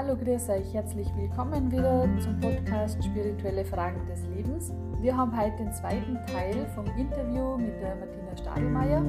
Hallo, grüß euch, herzlich willkommen wieder zum Podcast Spirituelle Fragen des Lebens. Wir haben heute den zweiten Teil vom Interview mit der Martina Stadelmeier.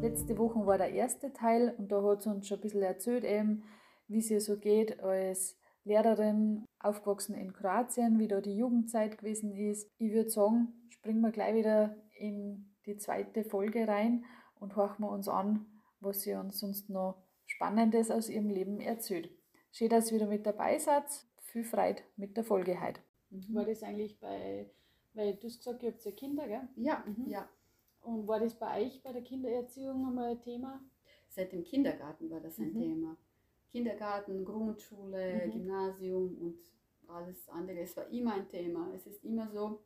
Letzte Woche war der erste Teil und da hat sie uns schon ein bisschen erzählt, eben, wie es ihr so geht als Lehrerin, aufgewachsen in Kroatien, wie da die Jugendzeit gewesen ist. Ich würde sagen, springen wir gleich wieder in die zweite Folge rein und horchen wir uns an, was sie uns sonst noch Spannendes aus ihrem Leben erzählt. Schön, dass ihr wieder mit dabei seid. Viel Freude mit der Folge heute. Mhm. War das eigentlich bei, weil du hast gesagt, ihr habt ja Kinder, gell? Ja, mhm. ja. Und war das bei euch bei der Kindererziehung einmal ein Thema? Seit dem Kindergarten war das ein mhm. Thema. Kindergarten, Grundschule, mhm. Gymnasium und alles andere. Es war immer ein Thema. Es ist immer so,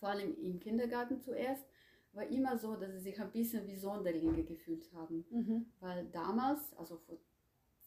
vor allem im Kindergarten zuerst, war immer so, dass sie sich ein bisschen wie Sonderlinge gefühlt haben. Mhm. Weil damals, also vor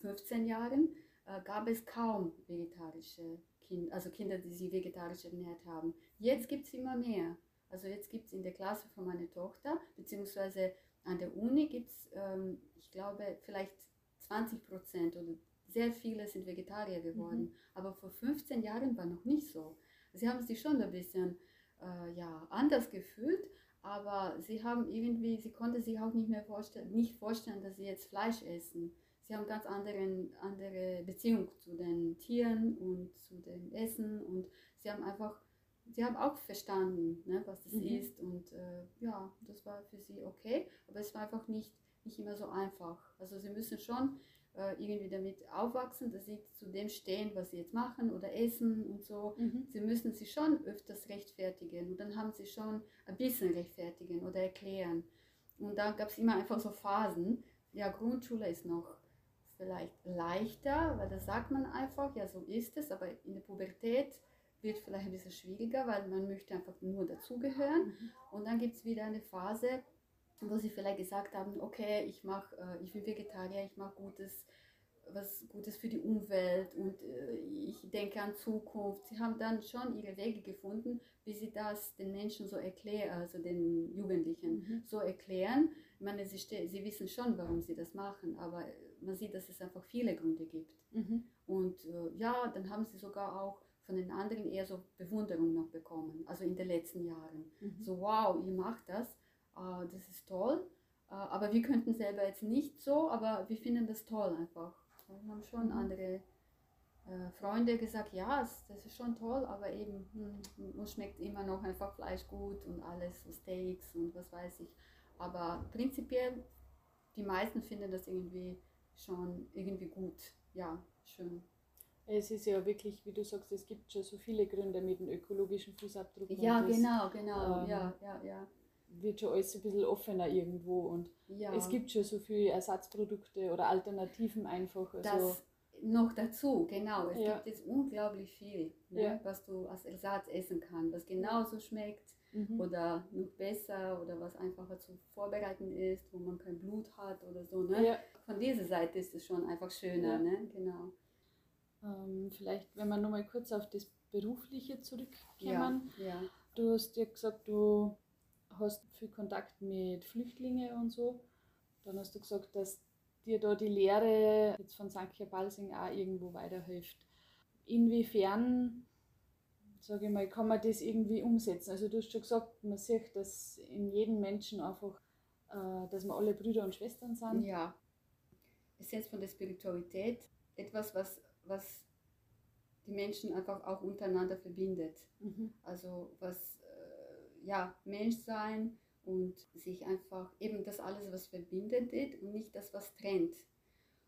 15 Jahren, äh, gab es kaum vegetarische Kinder, also Kinder, die sich vegetarisch ernährt haben. Jetzt gibt es immer mehr. Also jetzt gibt es in der Klasse von meiner Tochter, beziehungsweise an der Uni gibt es, ähm, ich glaube, vielleicht 20 Prozent oder sehr viele sind Vegetarier geworden. Mhm. Aber vor 15 Jahren war noch nicht so. Sie haben sich schon ein bisschen äh, ja, anders gefühlt, aber sie haben irgendwie, sie konnte sich auch nicht mehr vorstellen, nicht vorstellen, dass sie jetzt Fleisch essen. Sie haben ganz anderen, andere Beziehung zu den Tieren und zu dem Essen und sie haben einfach, sie haben auch verstanden, ne, was das mhm. ist und äh, ja, das war für sie okay, aber es war einfach nicht, nicht immer so einfach. Also sie müssen schon äh, irgendwie damit aufwachsen, dass sie zu dem stehen, was sie jetzt machen oder essen und so. Mhm. Sie müssen sich schon öfters rechtfertigen und dann haben sie schon ein bisschen rechtfertigen oder erklären. Und da gab es immer einfach so Phasen. Ja, Grundschule ist noch vielleicht leichter, weil da sagt man einfach, ja, so ist es, aber in der Pubertät wird vielleicht ein bisschen schwieriger, weil man möchte einfach nur dazugehören. Mhm. Und dann gibt es wieder eine Phase, wo sie vielleicht gesagt haben, okay, ich mache, äh, ich bin Vegetarier, ich mache Gutes, was Gutes für die Umwelt und äh, ich denke an Zukunft. Sie haben dann schon ihre Wege gefunden, wie sie das den Menschen so erklären, also den Jugendlichen mhm. so erklären. Ich meine, sie, sie wissen schon, warum sie das machen, aber man sieht, dass es einfach viele Gründe gibt. Mhm. Und äh, ja, dann haben sie sogar auch von den anderen eher so Bewunderung noch bekommen, also in den letzten Jahren. Mhm. So, wow, ihr macht das äh, das ist toll. Äh, aber wir könnten selber jetzt nicht so, aber wir finden das toll einfach. Wir haben schon mhm. andere äh, Freunde gesagt, ja, das ist schon toll, aber eben, hm, uns schmeckt immer noch einfach Fleisch gut und alles, so Steaks und was weiß ich. Aber prinzipiell, die meisten finden das irgendwie schon irgendwie gut. Ja, schön. Es ist ja wirklich, wie du sagst, es gibt schon so viele Gründe mit dem ökologischen Fußabdruck. Ja, genau, genau, ähm, ja, ja, ja wird schon alles ein bisschen offener irgendwo und ja. es gibt schon so viele Ersatzprodukte oder Alternativen einfach. Also das noch dazu, genau. Es ja. gibt jetzt unglaublich viel, ne, ja. was du als Ersatz essen kannst, was genauso schmeckt mhm. oder noch besser oder was einfacher zu vorbereiten ist, wo man kein Blut hat oder so. Ne? Von dieser Seite ist es schon einfach schöner, ne? genau. Ähm, vielleicht, wenn wir nochmal kurz auf das Berufliche zurückkommen. Ja. Du hast ja gesagt, du hast viel Kontakt mit Flüchtlingen und so. Dann hast du gesagt, dass dir da die Lehre jetzt von Sankt Balsing auch irgendwo weiterhilft. Inwiefern, sage ich mal, kann man das irgendwie umsetzen? Also du hast schon gesagt, man sieht, dass in jedem Menschen einfach, äh, dass wir alle Brüder und Schwestern sind. Ja. Essenz von der Spiritualität, etwas, was, was die Menschen einfach auch untereinander verbindet. Mhm. Also was ja, Mensch sein und sich einfach eben das alles, was verbindet und nicht das, was trennt.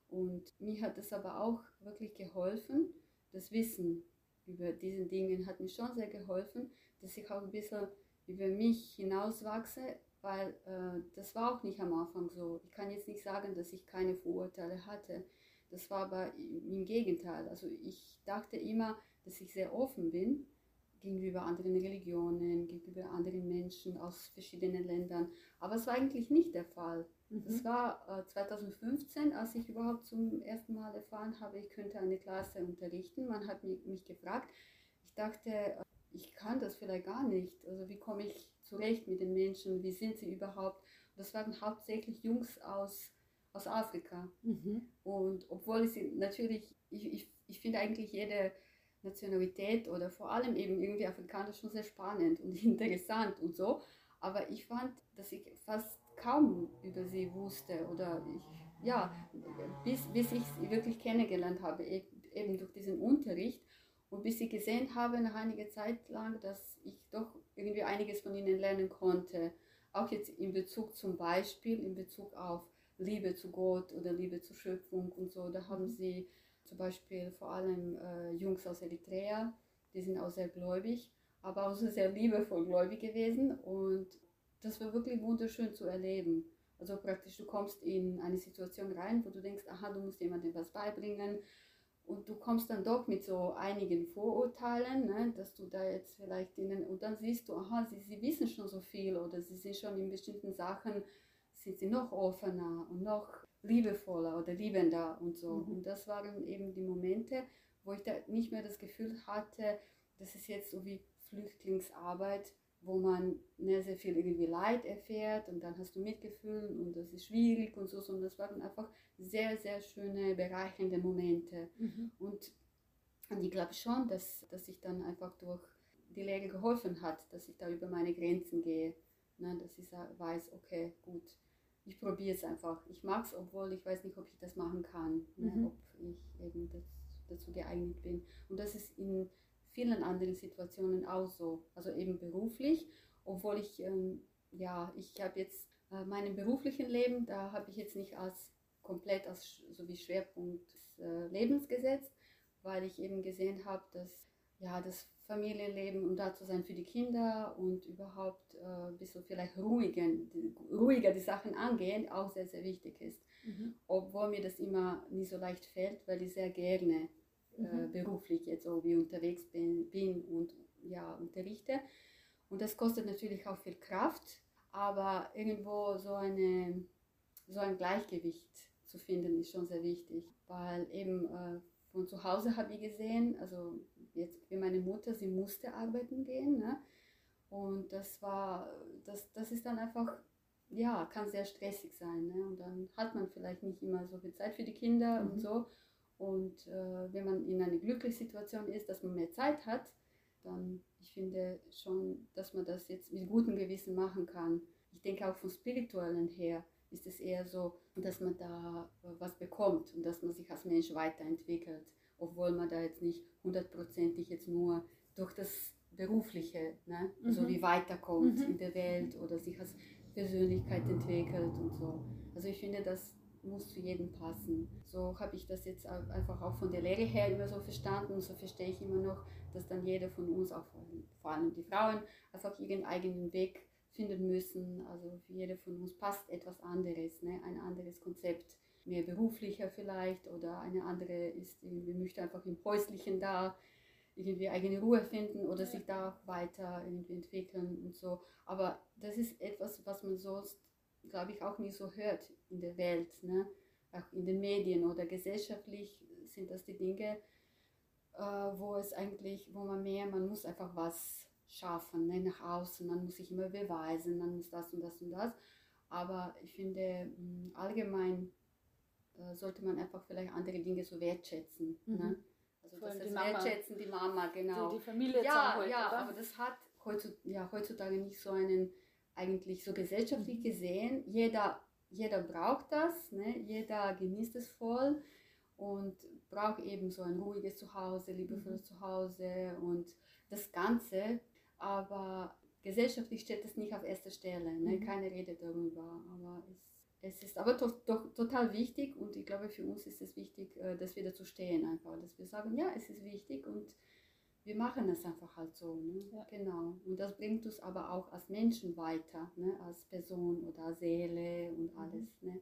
Und mir hat es aber auch wirklich geholfen, das Wissen über diese Dinge hat mir schon sehr geholfen, dass ich auch ein bisschen über mich hinauswachse, weil äh, das war auch nicht am Anfang so. Ich kann jetzt nicht sagen, dass ich keine Vorurteile hatte. Das war aber im Gegenteil. Also ich dachte immer, dass ich sehr offen bin gegenüber anderen Religionen, gegenüber anderen Menschen aus verschiedenen Ländern. Aber es war eigentlich nicht der Fall. Mhm. Das war äh, 2015, als ich überhaupt zum ersten Mal erfahren habe, ich könnte eine Klasse unterrichten. Man hat mich, mich gefragt. Ich dachte, äh, ich kann das vielleicht gar nicht. Also wie komme ich zurecht mit den Menschen? Wie sind sie überhaupt? Das waren hauptsächlich Jungs aus, aus Afrika. Mhm. Und obwohl ich sie natürlich, ich, ich ich finde eigentlich jede Nationalität oder vor allem eben irgendwie Afrikaner schon sehr spannend und interessant und so. Aber ich fand, dass ich fast kaum über sie wusste oder ich, ja, bis, bis ich sie wirklich kennengelernt habe, e-, eben durch diesen Unterricht und bis ich gesehen habe nach einiger Zeit lang, dass ich doch irgendwie einiges von ihnen lernen konnte. Auch jetzt in Bezug zum Beispiel, in Bezug auf Liebe zu Gott oder Liebe zur Schöpfung und so. Da haben sie zum Beispiel vor allem äh, Jungs aus Eritrea, die sind auch sehr gläubig, aber auch sehr liebevoll gläubig gewesen und das war wirklich wunderschön zu erleben. Also praktisch, du kommst in eine Situation rein, wo du denkst, aha, du musst jemandem was beibringen und du kommst dann doch mit so einigen Vorurteilen, ne, dass du da jetzt vielleicht ihnen, und dann siehst du, aha, sie, sie wissen schon so viel oder sie sind schon in bestimmten Sachen, sind sie noch offener und noch liebevoller oder liebender und so. Mhm. Und das waren eben die Momente, wo ich da nicht mehr das Gefühl hatte, das ist jetzt so wie Flüchtlingsarbeit, wo man ne, sehr viel irgendwie Leid erfährt und dann hast du Mitgefühl und das ist schwierig und so, sondern das waren einfach sehr, sehr schöne, bereichernde Momente. Mhm. Und, und ich glaube schon, dass, dass ich dann einfach durch die Lehre geholfen hat, dass ich da über meine Grenzen gehe, ne, dass ich weiß, okay, gut, ich probiere es einfach. Ich mag es, obwohl ich weiß nicht, ob ich das machen kann, ne? mhm. ob ich eben das, dazu geeignet bin. Und das ist in vielen anderen Situationen auch so. Also eben beruflich, obwohl ich, ähm, ja, ich habe jetzt äh, meinem beruflichen Leben, da habe ich jetzt nicht als komplett als so wie Schwerpunkt des äh, Lebens gesetzt, weil ich eben gesehen habe, dass ja, das Familienleben und da zu sein für die Kinder und überhaupt äh, ein bisschen vielleicht ruhiger, ruhiger die Sachen angehen, auch sehr, sehr wichtig ist. Mhm. Obwohl mir das immer nicht so leicht fällt, weil ich sehr gerne äh, mhm. beruflich jetzt so wie unterwegs bin, bin und ja, unterrichte. Und das kostet natürlich auch viel Kraft, aber irgendwo so, eine, so ein Gleichgewicht zu finden ist schon sehr wichtig, weil eben äh, von zu Hause habe ich gesehen, also jetzt wie meine Mutter, sie musste arbeiten gehen. Ne? Und das war, das, das ist dann einfach, ja, kann sehr stressig sein. Ne? Und dann hat man vielleicht nicht immer so viel Zeit für die Kinder mhm. und so. Und äh, wenn man in einer glücklichen Situation ist, dass man mehr Zeit hat, dann, ich finde schon, dass man das jetzt mit gutem Gewissen machen kann. Ich denke auch vom Spirituellen her ist es eher so, dass man da was bekommt und dass man sich als Mensch weiterentwickelt obwohl man da jetzt nicht hundertprozentig jetzt nur durch das Berufliche, ne, mhm. so wie weiterkommt mhm. in der Welt oder sich als Persönlichkeit entwickelt und so. Also ich finde, das muss zu jedem passen. So habe ich das jetzt einfach auch von der Lehre her immer so verstanden und so verstehe ich immer noch, dass dann jeder von uns, auch vor allem die Frauen, einfach ihren eigenen Weg finden müssen. Also für jede von uns passt etwas anderes, ne? ein anderes Konzept mehr beruflicher vielleicht oder eine andere ist irgendwie möchte einfach im Häuslichen da irgendwie eigene Ruhe finden oder sich da weiter irgendwie entwickeln und so. Aber das ist etwas, was man sonst, glaube ich, auch nie so hört in der Welt, ne? auch in den Medien oder gesellschaftlich sind das die Dinge, äh, wo es eigentlich, wo man mehr, man muss einfach was schaffen, ne? nach außen, man muss sich immer beweisen, man muss das und das und das. Aber ich finde allgemein äh, sollte man einfach vielleicht andere Dinge so wertschätzen. Ne? Mhm. Ne? Also Vor das, die Wertschätzen, die Mama, genau. Die, die Familie ja, heute, ja, oder? aber das hat heutzutage, ja, heutzutage nicht so einen, eigentlich so gesellschaftlich mhm. gesehen. Jeder, jeder braucht das, ne? jeder genießt es voll und braucht eben so ein ruhiges Zuhause, liebevolles mhm. Zuhause und das Ganze. Aber gesellschaftlich steht das nicht auf erster Stelle. Ne? Mhm. Keine Rede darüber. Aber es es ist aber to to total wichtig und ich glaube, für uns ist es wichtig, äh, dass wir dazu stehen einfach, dass wir sagen, ja, es ist wichtig und wir machen es einfach halt so. Ne? Ja. Genau. Und das bringt uns aber auch als Menschen weiter, ne? als Person oder Seele und mhm. alles. Ne?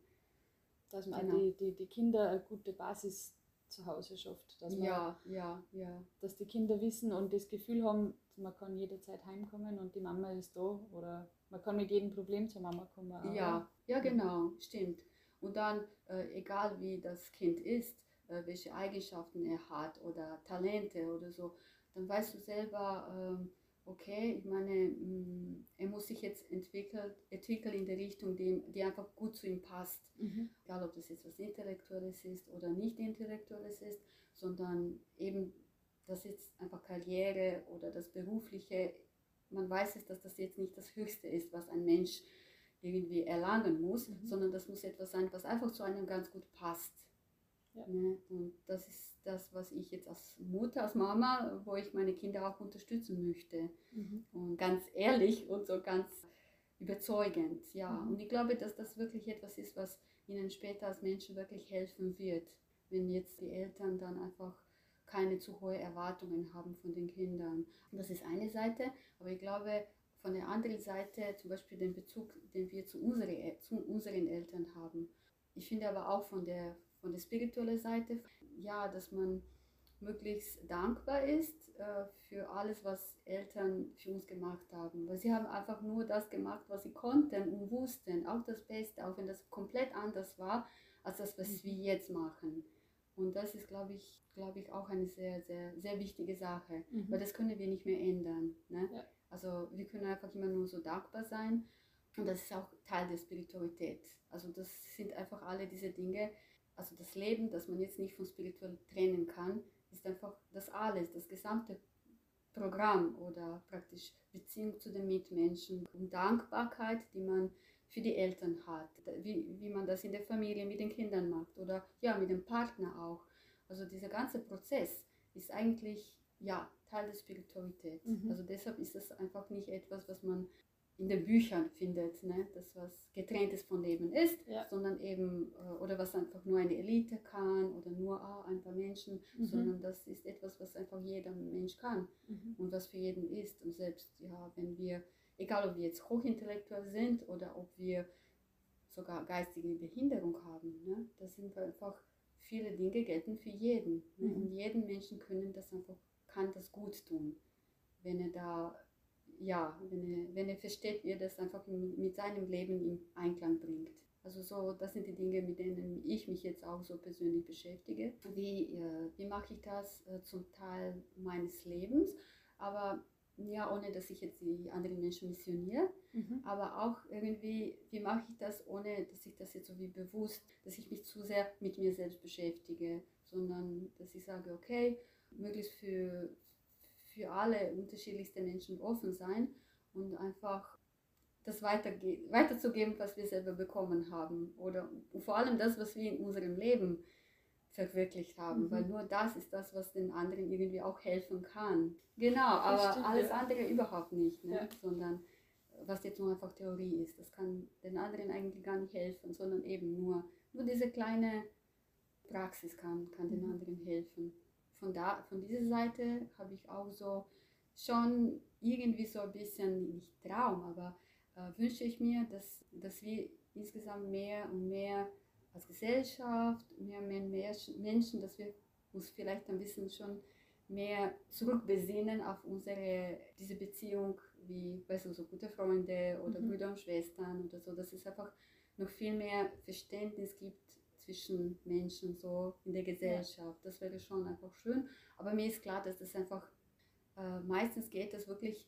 Dass man genau. die, die, die Kinder eine gute Basis zu Hause schafft. Dass man, ja, ja, ja. Dass die Kinder wissen und das Gefühl haben, man kann jederzeit heimkommen und die Mama ist da oder man kann mit jedem Problem zur Mama kommen. Ja, ja, genau, stimmt. Und dann, äh, egal wie das Kind ist, äh, welche Eigenschaften er hat oder Talente oder so, dann weißt du selber, ähm, okay, ich meine, mm, er muss sich jetzt entwickeln, entwickeln in der Richtung, die, die einfach gut zu ihm passt. Mhm. Egal, ob das jetzt was Intellektuelles ist oder nicht Intellektuelles ist, sondern eben, dass jetzt einfach Karriere oder das Berufliche, man weiß es, dass das jetzt nicht das Höchste ist, was ein Mensch irgendwie erlangen muss, mhm. sondern das muss etwas sein, was einfach zu einem ganz gut passt. Ja. Ne? Und das ist das, was ich jetzt als Mutter, als Mama, wo ich meine Kinder auch unterstützen möchte. Mhm. Und ganz ehrlich und so ganz überzeugend, ja. Mhm. Und ich glaube, dass das wirklich etwas ist, was ihnen später als Menschen wirklich helfen wird, wenn jetzt die Eltern dann einfach keine zu hohe Erwartungen haben von den Kindern. Und das ist eine Seite, aber ich glaube, von der anderen Seite zum Beispiel den Bezug, den wir zu, unsere, zu unseren Eltern haben. Ich finde aber auch von der, von der spirituellen Seite, ja, dass man möglichst dankbar ist äh, für alles, was Eltern für uns gemacht haben. Weil sie haben einfach nur das gemacht, was sie konnten und wussten, auch das Beste, auch wenn das komplett anders war, als das, was mhm. wir jetzt machen. Und das ist, glaube ich, glaube ich, auch eine sehr, sehr, sehr wichtige Sache, mhm. weil das können wir nicht mehr ändern. Ne? Ja. Also wir können einfach immer nur so dankbar sein und das ist auch Teil der Spiritualität. Also das sind einfach alle diese Dinge, also das Leben, das man jetzt nicht von spirituell trennen kann, ist einfach das alles, das gesamte Programm oder praktisch Beziehung zu den Mitmenschen und Dankbarkeit, die man für die Eltern hat, wie, wie man das in der Familie mit den Kindern macht oder ja, mit dem Partner auch. Also dieser ganze Prozess ist eigentlich ja Teil der Spiritualität. Mhm. Also deshalb ist das einfach nicht etwas, was man in den Büchern findet, ne? das was getrenntes von Leben ist, ja. sondern eben, äh, oder was einfach nur eine Elite kann oder nur ah, ein paar Menschen, mhm. sondern das ist etwas, was einfach jeder Mensch kann mhm. und was für jeden ist. Und selbst, ja, wenn wir, egal ob wir jetzt hochintellektuell sind oder ob wir sogar geistige Behinderung haben, ne? das sind einfach viele Dinge gelten für jeden. Ne? Mhm. Und jeden Menschen können das einfach, kann das gut tun, wenn er da ja, wenn er, wenn er versteht, wie er das einfach mit seinem Leben in Einklang bringt. Also so, das sind die Dinge, mit denen ich mich jetzt auch so persönlich beschäftige. Wie, äh, wie mache ich das äh, zum Teil meines Lebens, aber ja, ohne dass ich jetzt die anderen Menschen missioniere, mhm. aber auch irgendwie, wie mache ich das, ohne dass ich das jetzt so wie bewusst, dass ich mich zu sehr mit mir selbst beschäftige, sondern dass ich sage, okay, möglichst für, für alle unterschiedlichsten Menschen offen sein und einfach das weiterzugeben, was wir selber bekommen haben. Oder vor allem das, was wir in unserem Leben verwirklicht haben, mhm. weil nur das ist das, was den anderen irgendwie auch helfen kann. Genau, aber stimmt, alles ja. andere überhaupt nicht, ne? Ja. sondern was jetzt nur einfach Theorie ist, das kann den anderen eigentlich gar nicht helfen, sondern eben nur, nur diese kleine Praxis kann, kann den mhm. anderen helfen von, da, von dieser Seite habe ich auch so schon irgendwie so ein bisschen, nicht Traum, aber äh, wünsche ich mir, dass, dass wir insgesamt mehr und mehr als Gesellschaft, mehr und mehr Menschen, dass wir uns vielleicht ein bisschen schon mehr zurückbesinnen auf unsere, diese Beziehung wie, weißt du, so gute Freunde oder mhm. Brüder und Schwestern oder so, dass es einfach noch viel mehr Verständnis gibt zwischen Menschen so in der Gesellschaft. Ja. Das wäre schon einfach schön. Aber mir ist klar, dass das einfach äh, meistens geht das wirklich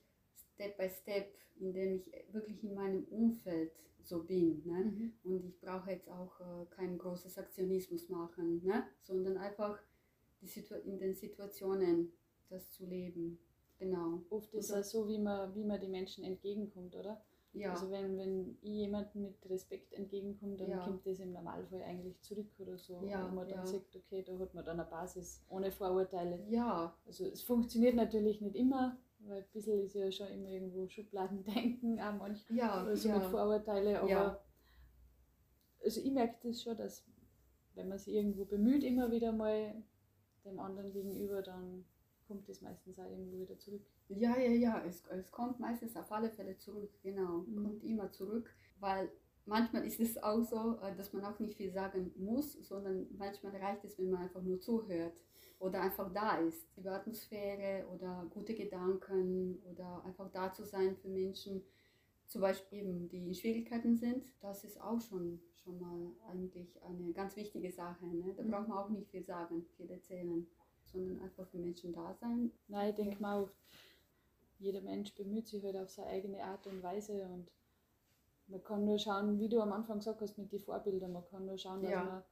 Step by Step, indem ich wirklich in meinem Umfeld so bin. Ne? Mhm. Und ich brauche jetzt auch äh, keinen großen Aktionismus machen, ne? sondern einfach in den Situationen das zu leben. Genau. Oft ist es so, wie man, wie man die Menschen entgegenkommt, oder? Ja. Also wenn, wenn ich jemandem mit Respekt entgegenkomme, dann ja. kommt das im Normalfall eigentlich zurück oder so. Ja, wo man dann ja. sagt, okay, da hat man dann eine Basis ohne Vorurteile. Ja. Also es funktioniert natürlich nicht immer, weil ein bisschen ist ja schon immer irgendwo Schubladendenken auch manchmal ja, oder so ja. mit Vorurteile, aber also ich merke das schon, dass wenn man sich irgendwo bemüht, immer wieder mal dem anderen gegenüber, dann kommt es meistens auch irgendwo wieder zurück. Ja, ja, ja, es, es kommt meistens auf alle Fälle zurück, genau, mhm. kommt immer zurück, weil manchmal ist es auch so, äh, dass man auch nicht viel sagen muss, sondern manchmal reicht es, wenn man einfach nur zuhört oder einfach da ist. Die Atmosphäre oder gute Gedanken oder einfach da zu sein für Menschen, zum Beispiel eben, die in Schwierigkeiten sind, das ist auch schon, schon mal eigentlich eine ganz wichtige Sache. Ne? Da mhm. braucht man auch nicht viel sagen, viel erzählen, sondern einfach für Menschen da sein. Nein, ich denke mal auch, jeder Mensch bemüht sich halt auf seine eigene Art und Weise und man kann nur schauen, wie du am Anfang gesagt hast, mit den Vorbildern, man kann nur schauen, dass ja. man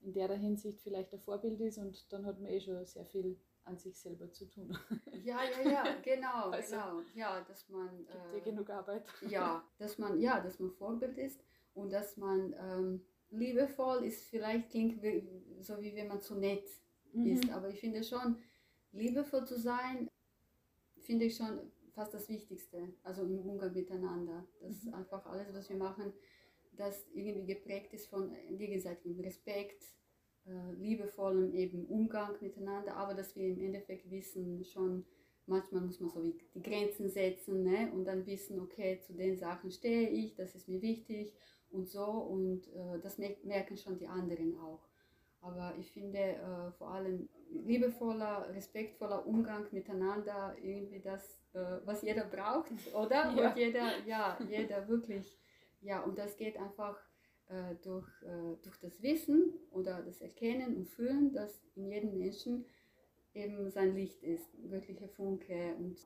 in der Hinsicht vielleicht ein Vorbild ist und dann hat man eh schon sehr viel an sich selber zu tun. Ja, ja, ja, genau, also, genau. Ja, dass man. Gibt äh, genug Arbeit. Ja, dass man, ja, dass man Vorbild ist und dass man ähm, liebevoll ist, vielleicht klingt so wie wenn man zu nett mhm. ist, aber ich finde schon, liebevoll zu sein, finde ich schon fast das Wichtigste, also im Umgang miteinander. Dass mhm. einfach alles, was wir machen, das irgendwie geprägt ist von gegenseitigem Respekt, äh, liebevollem eben Umgang miteinander, aber dass wir im Endeffekt wissen schon, manchmal muss man so wie die Grenzen setzen ne? und dann wissen, okay, zu den Sachen stehe ich, das ist mir wichtig und so und äh, das merken schon die anderen auch. Aber ich finde äh, vor allem liebevoller, respektvoller Umgang miteinander irgendwie das, äh, was jeder braucht, oder? Ja. Und jeder, ja, jeder wirklich, ja, und das geht einfach äh, durch, äh, durch das Wissen oder das Erkennen und Fühlen, dass in jedem Menschen eben sein Licht ist, wirkliche Funke. Und,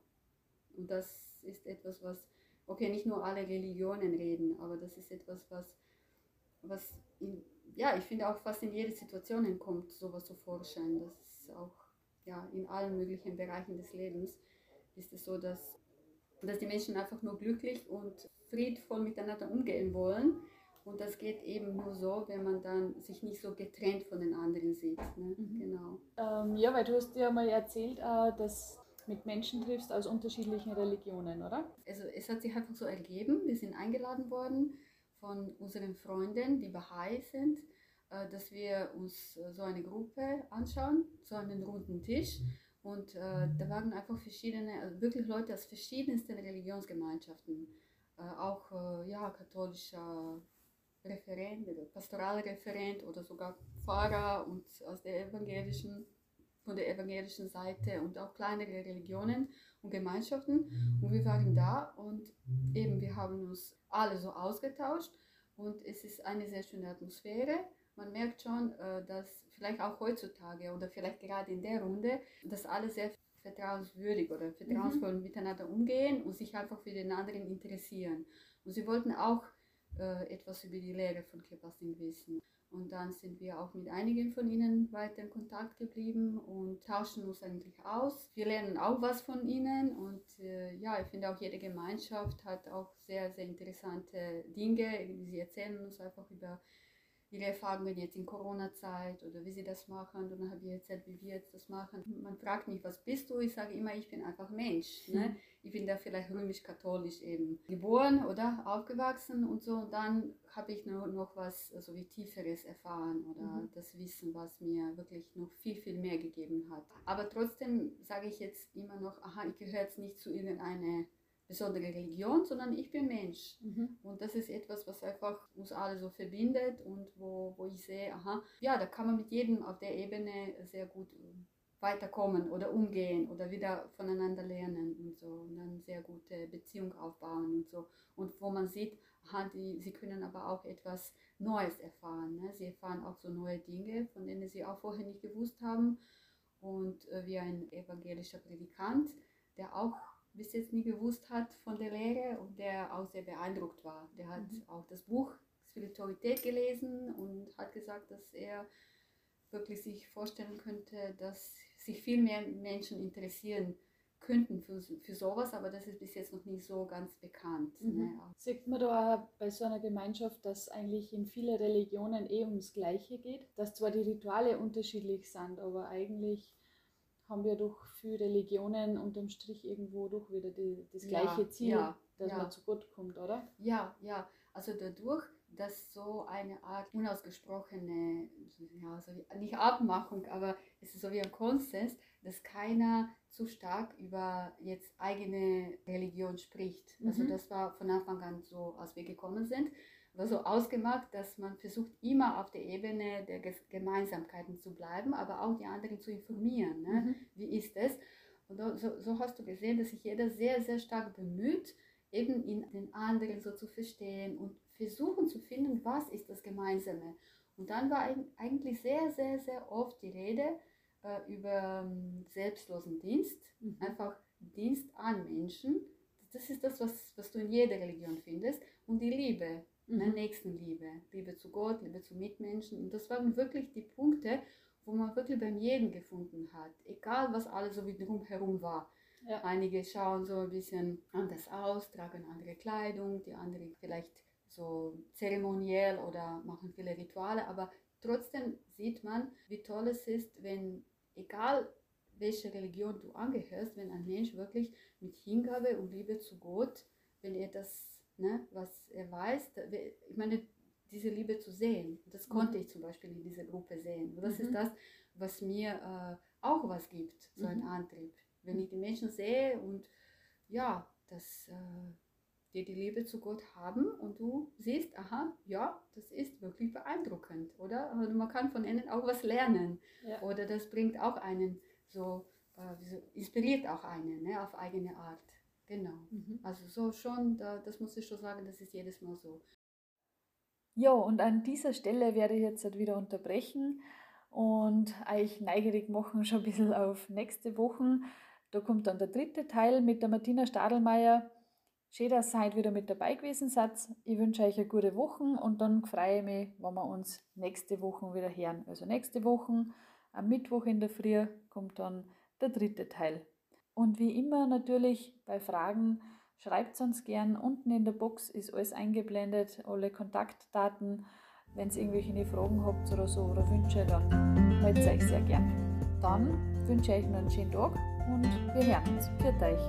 und das ist etwas, was, okay, nicht nur alle Religionen reden, aber das ist etwas, was, was in, ja, ich finde auch fast in jede Situation kommt, sowas zu forschen. Das ist auch ja, in allen möglichen Bereichen des Lebens ist es so, dass, dass die Menschen einfach nur glücklich und friedvoll miteinander umgehen wollen und das geht eben nur so, wenn man dann sich nicht so getrennt von den anderen sieht. Ne? Mhm. Genau. Ähm, ja, weil du hast ja mal erzählt, äh, dass mit Menschen triffst aus unterschiedlichen Religionen, oder? Also es hat sich einfach so ergeben. Wir sind eingeladen worden von unseren Freunden, die Bahai sind, äh, dass wir uns äh, so eine Gruppe anschauen, so einen runden Tisch. Und äh, da waren einfach verschiedene, also wirklich Leute aus verschiedensten Religionsgemeinschaften, auch ja, katholischer Referent, Pastoralreferent oder sogar Pfarrer und aus der evangelischen, von der evangelischen Seite und auch kleinere Religionen und Gemeinschaften. Und wir waren da und eben wir haben uns alle so ausgetauscht und es ist eine sehr schöne Atmosphäre. Man merkt schon, äh, dass vielleicht auch heutzutage oder vielleicht gerade in der Runde, dass alle sehr vertrauenswürdig oder vertrauensvoll mhm. miteinander umgehen und sich einfach für den anderen interessieren. Und sie wollten auch äh, etwas über die Lehre von Kepasting wissen. Und dann sind wir auch mit einigen von ihnen weiter in Kontakt geblieben und tauschen uns eigentlich aus. Wir lernen auch was von ihnen und äh, ja, ich finde auch jede Gemeinschaft hat auch sehr, sehr interessante Dinge. Sie erzählen uns einfach über ihre Erfahrungen jetzt in Corona-Zeit oder wie sie das machen. Und dann habe ich erzählt, wie wir jetzt das machen. Man fragt mich, was bist du? Ich sage immer, ich bin einfach Mensch. Ne? Mhm. Ich bin da vielleicht römisch-katholisch eben geboren oder aufgewachsen und so. Und dann habe ich noch, noch was so also wie Tieferes erfahren oder mhm. das Wissen, was mir wirklich noch viel, viel mehr gegeben hat. Aber trotzdem sage ich jetzt immer noch, aha, ich gehöre jetzt nicht zu irgendeiner besondere Religion, sondern ich bin Mensch. Mhm. Und das ist etwas, was einfach uns alle so verbindet und wo, wo ich sehe, aha, ja, da kann man mit jedem auf der Ebene sehr gut äh, weiterkommen oder umgehen oder wieder voneinander lernen und so und dann sehr gute Beziehung aufbauen und so. Und wo man sieht, aha, die, sie können aber auch etwas Neues erfahren. Ne? Sie erfahren auch so neue Dinge, von denen sie auch vorher nicht gewusst haben. Und äh, wie ein evangelischer Predikant, der auch bis jetzt nie gewusst hat von der Lehre und der auch sehr beeindruckt war. Der hat mhm. auch das Buch Spiritualität gelesen und hat gesagt, dass er wirklich sich vorstellen könnte, dass sich viel mehr Menschen interessieren könnten für, für sowas, aber das ist bis jetzt noch nicht so ganz bekannt. Mhm. Ne? Sieht man da bei so einer Gemeinschaft, dass eigentlich in vielen Religionen eh ums Gleiche geht, dass zwar die Rituale unterschiedlich sind, aber eigentlich haben wir durch viele Religionen unterm Strich irgendwo doch wieder die, das gleiche ja, Ziel, ja, dass ja. man zu Gott kommt, oder? Ja, ja. Also dadurch, dass so eine Art unausgesprochene, ja, so wie, nicht Abmachung, aber es ist so wie ein Konsens, dass keiner zu stark über jetzt eigene Religion spricht. Also mhm. das war von Anfang an so, als wir gekommen sind war so ausgemacht, dass man versucht, immer auf der Ebene der Gemeinsamkeiten zu bleiben, aber auch die anderen zu informieren. Ne? Mhm. Wie ist es? Und so, so, hast du gesehen, dass sich jeder sehr, sehr stark bemüht, eben in den anderen so zu verstehen und versuchen zu finden, was ist das Gemeinsame. Und dann war eigentlich sehr, sehr, sehr oft die Rede äh, über ähm, selbstlosen Dienst, mhm. einfach Dienst an Menschen. Das ist das, was, was du in jeder Religion findest. Und die Liebe, mhm. ne, Nächstenliebe, Liebe zu Gott, Liebe zu Mitmenschen. Und das waren wirklich die Punkte, wo man wirklich beim jeden gefunden hat, egal was alles so drumherum war. Ja. Einige schauen so ein bisschen anders aus, tragen andere Kleidung, die anderen vielleicht so zeremoniell oder machen viele Rituale, aber trotzdem sieht man, wie toll es ist, wenn, egal welche Religion du angehörst, wenn ein Mensch wirklich mit Hingabe und Liebe zu Gott, wenn er das, ne, was er weiß, ich meine, diese Liebe zu sehen. Das mhm. konnte ich zum Beispiel in dieser Gruppe sehen. Und das mhm. ist das, was mir äh, auch was gibt, so ein mhm. Antrieb. Wenn ich die Menschen sehe und ja, dass äh, die die Liebe zu Gott haben und du siehst, aha, ja, das ist wirklich beeindruckend, oder? Also man kann von ihnen auch was lernen. Ja. Oder das bringt auch einen so, äh, inspiriert auch einen ne, auf eigene Art. Genau. Mhm. Also so schon, da, das muss ich schon sagen, das ist jedes Mal so. Ja, und an dieser Stelle werde ich jetzt halt wieder unterbrechen und euch neugierig machen schon ein bisschen auf nächste Woche. Da kommt dann der dritte Teil mit der Martina Stadelmeier. Schön, dass ihr heute wieder mit dabei gewesen seid. Ich wünsche euch eine gute Woche und dann freue ich mich, wenn wir uns nächste Woche wieder hören. Also nächste Woche, am Mittwoch in der Früh, kommt dann der dritte Teil. Und wie immer natürlich bei Fragen Schreibt uns gern. Unten in der Box ist alles eingeblendet, alle Kontaktdaten. Wenn ihr irgendwelche Fragen habt oder so oder Wünsche, dann meldet euch sehr gern. Dann wünsche ich euch noch einen schönen Tag und wir hören uns. Für euch.